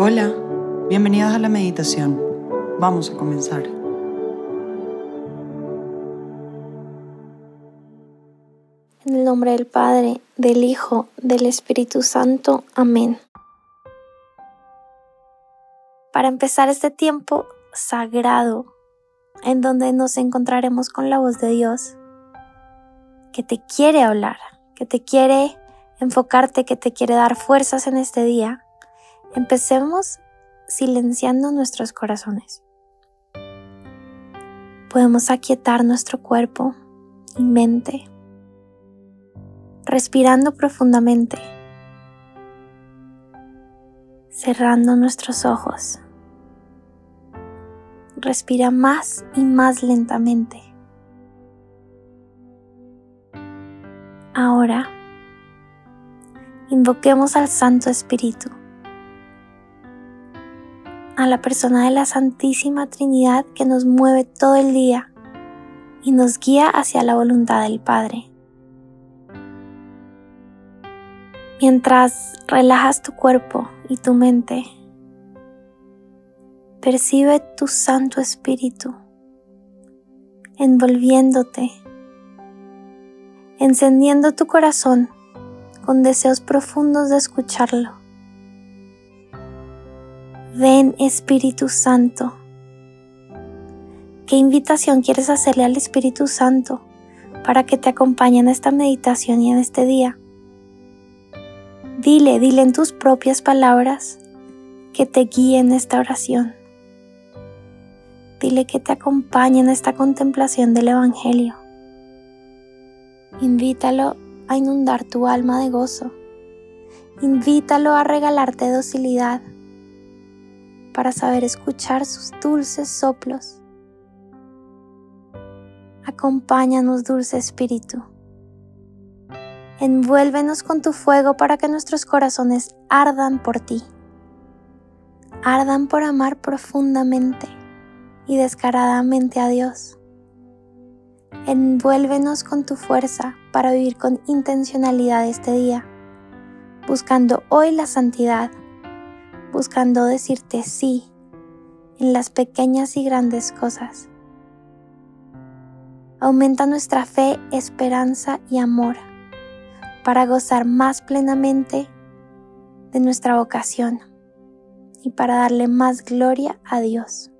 Hola, bienvenidos a la meditación. Vamos a comenzar. En el nombre del Padre, del Hijo, del Espíritu Santo. Amén. Para empezar este tiempo sagrado, en donde nos encontraremos con la voz de Dios, que te quiere hablar, que te quiere enfocarte, que te quiere dar fuerzas en este día, empecemos silenciando nuestros corazones. Podemos aquietar nuestro cuerpo y mente, respirando profundamente, cerrando nuestros ojos. Respira más y más lentamente. Ahora, invoquemos al Santo Espíritu, a la persona de la Santísima Trinidad que nos mueve todo el día y nos guía hacia la voluntad del Padre. Mientras relajas tu cuerpo y tu mente, percibe tu Santo Espíritu envolviéndote encendiendo tu corazón con deseos profundos de escucharlo. Ven Espíritu Santo. ¿Qué invitación quieres hacerle al Espíritu Santo para que te acompañe en esta meditación y en este día? Dile, dile en tus propias palabras que te guíe en esta oración. Dile que te acompañe en esta contemplación del Evangelio. Invítalo a inundar tu alma de gozo. Invítalo a regalarte docilidad para saber escuchar sus dulces soplos. Acompáñanos, dulce Espíritu. Envuélvenos con tu fuego para que nuestros corazones ardan por ti. Ardan por amar profundamente y descaradamente a Dios. Envuélvenos con tu fuerza para vivir con intencionalidad este día, buscando hoy la santidad, buscando decirte sí en las pequeñas y grandes cosas. Aumenta nuestra fe, esperanza y amor para gozar más plenamente de nuestra vocación y para darle más gloria a Dios.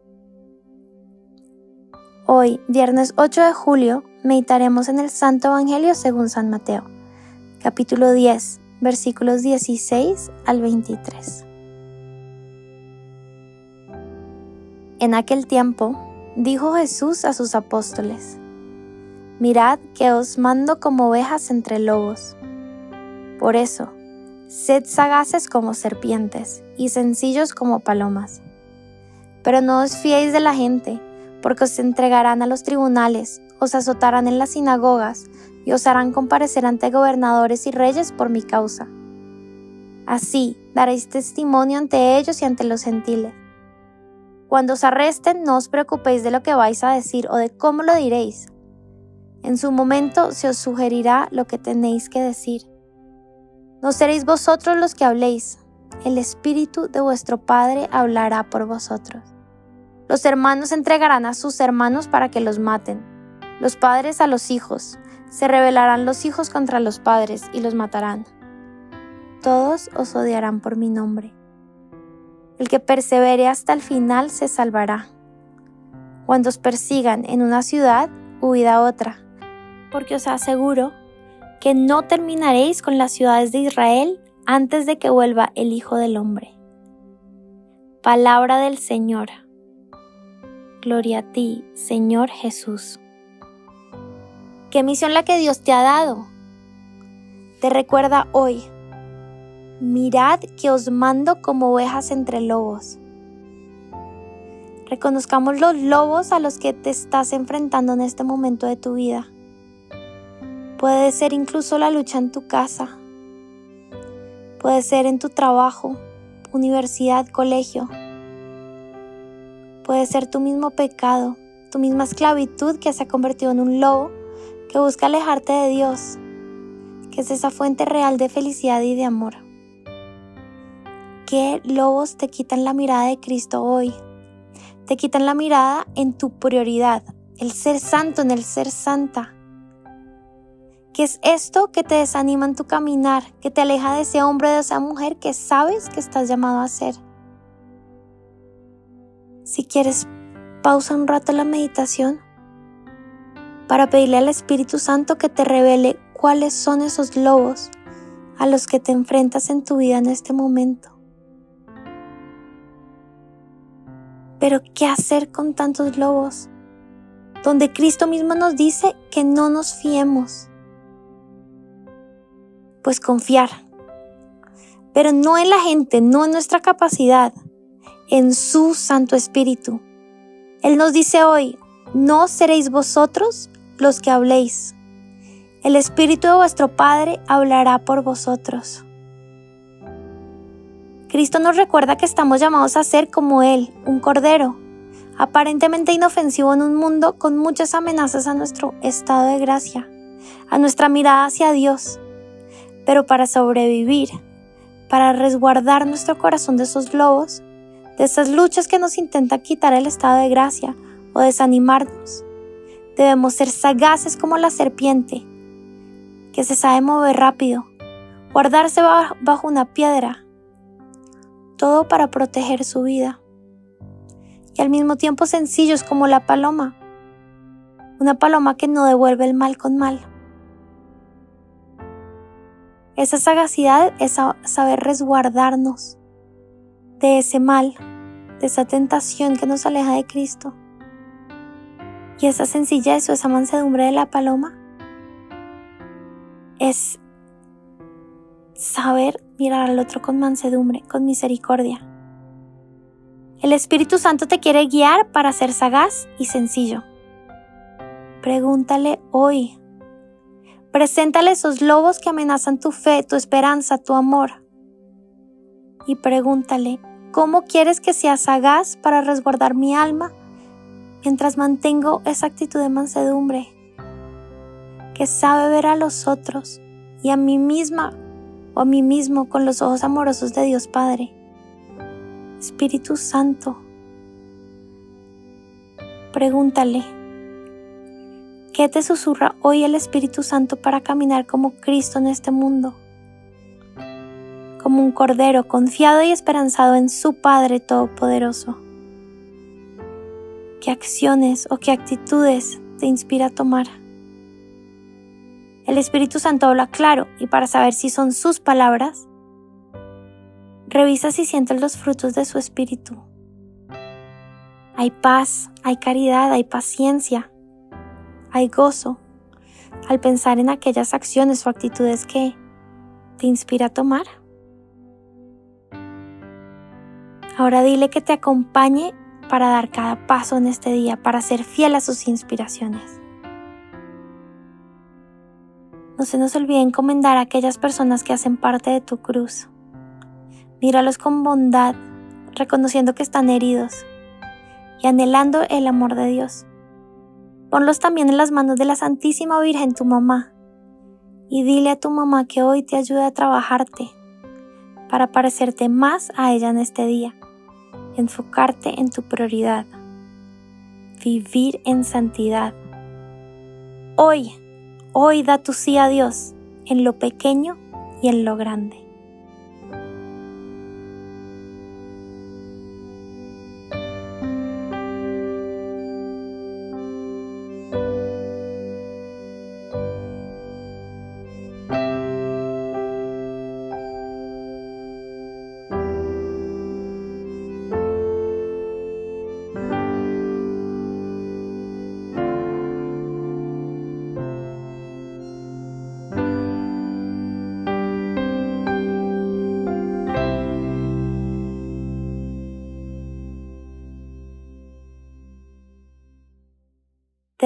Hoy, viernes 8 de julio, meditaremos en el Santo Evangelio según San Mateo, capítulo 10, versículos 16 al 23. En aquel tiempo, dijo Jesús a sus apóstoles, Mirad que os mando como ovejas entre lobos. Por eso, sed sagaces como serpientes y sencillos como palomas. Pero no os fiéis de la gente, porque os entregarán a los tribunales, os azotarán en las sinagogas y os harán comparecer ante gobernadores y reyes por mi causa. Así daréis testimonio ante ellos y ante los gentiles. Cuando os arresten, no os preocupéis de lo que vais a decir o de cómo lo diréis. En su momento se os sugerirá lo que tenéis que decir. No seréis vosotros los que habléis, el Espíritu de vuestro Padre hablará por vosotros. Los hermanos entregarán a sus hermanos para que los maten, los padres a los hijos, se rebelarán los hijos contra los padres y los matarán. Todos os odiarán por mi nombre. El que persevere hasta el final se salvará. Cuando os persigan en una ciudad, huid a otra, porque os aseguro que no terminaréis con las ciudades de Israel antes de que vuelva el Hijo del Hombre. Palabra del Señor. Gloria a ti, Señor Jesús. ¿Qué misión la que Dios te ha dado? Te recuerda hoy, mirad que os mando como ovejas entre lobos. Reconozcamos los lobos a los que te estás enfrentando en este momento de tu vida. Puede ser incluso la lucha en tu casa. Puede ser en tu trabajo, universidad, colegio Puede ser tu mismo pecado, tu misma esclavitud que se ha convertido en un lobo que busca alejarte de Dios, que es esa fuente real de felicidad y de amor. Qué lobos te quitan la mirada de Cristo hoy? Te quitan la mirada en tu prioridad, el ser santo, en el ser santa. ¿Qué es esto que te desanima en tu caminar, que te aleja de ese hombre, de esa mujer que sabes que estás llamado a ser? Si quieres, pausa un rato la meditación para pedirle al Espíritu Santo que te revele cuáles son esos lobos a los que te enfrentas en tu vida en este momento. Pero ¿qué hacer con tantos lobos? Donde Cristo mismo nos dice que no nos fiemos. Pues confiar. Pero no en la gente, no en nuestra capacidad, en su Santo Espíritu. Él nos dice hoy, no seréis vosotros los que habléis. El Espíritu de vuestro Padre hablará por vosotros. Cristo nos recuerda que estamos llamados a ser como Él, un cordero, aparentemente inofensivo en un mundo con muchas amenazas a nuestro estado de gracia, a nuestra mirada hacia Dios. Pero para sobrevivir, para resguardar nuestro corazón de esos lobos, de esas luchas que nos intentan quitar el estado de gracia o desanimarnos, Debemos ser sagaces como la serpiente, que se sabe mover rápido, guardarse bajo una piedra, todo para proteger su vida. Y al mismo tiempo sencillos como la paloma, una paloma que no devuelve el mal con mal. Esa sagacidad es saber resguardarnos de ese mal, de esa tentación que nos aleja de Cristo. Y esa sencillez o esa mansedumbre de la paloma es saber mirar al otro con mansedumbre, con misericordia. El Espíritu Santo te quiere guiar para ser sagaz y sencillo. Pregúntale hoy. Preséntale esos lobos que amenazan tu fe, tu esperanza, tu amor. Y pregúntale, ¿cómo quieres que sea sagaz para resguardar mi alma mientras mantengo esa actitud de mansedumbre, que sabe ver a los otros y a mí misma o a mí mismo con los ojos amorosos de Dios Padre. Espíritu Santo, pregúntale, ¿qué te susurra hoy el Espíritu Santo para caminar como Cristo en este mundo? Como un cordero confiado y esperanzado en su Padre Todopoderoso qué acciones o qué actitudes te inspira a tomar. El Espíritu Santo habla claro y para saber si son sus palabras, revisa si sientes los frutos de su Espíritu. Hay paz, hay caridad, hay paciencia, hay gozo al pensar en aquellas acciones o actitudes que te inspira a tomar. Ahora dile que te acompañe para dar cada paso en este día, para ser fiel a sus inspiraciones. No se nos olvide encomendar a aquellas personas que hacen parte de tu cruz. Míralos con bondad, reconociendo que están heridos y anhelando el amor de Dios. Ponlos también en las manos de la Santísima Virgen, tu mamá, y dile a tu mamá que hoy te ayude a trabajarte para parecerte más a ella en este día enfocarte en tu prioridad, vivir en santidad. Hoy, hoy da tu sí a Dios en lo pequeño y en lo grande.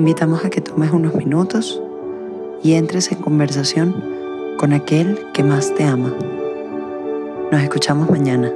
Invitamos a que tomes unos minutos y entres en conversación con aquel que más te ama. Nos escuchamos mañana.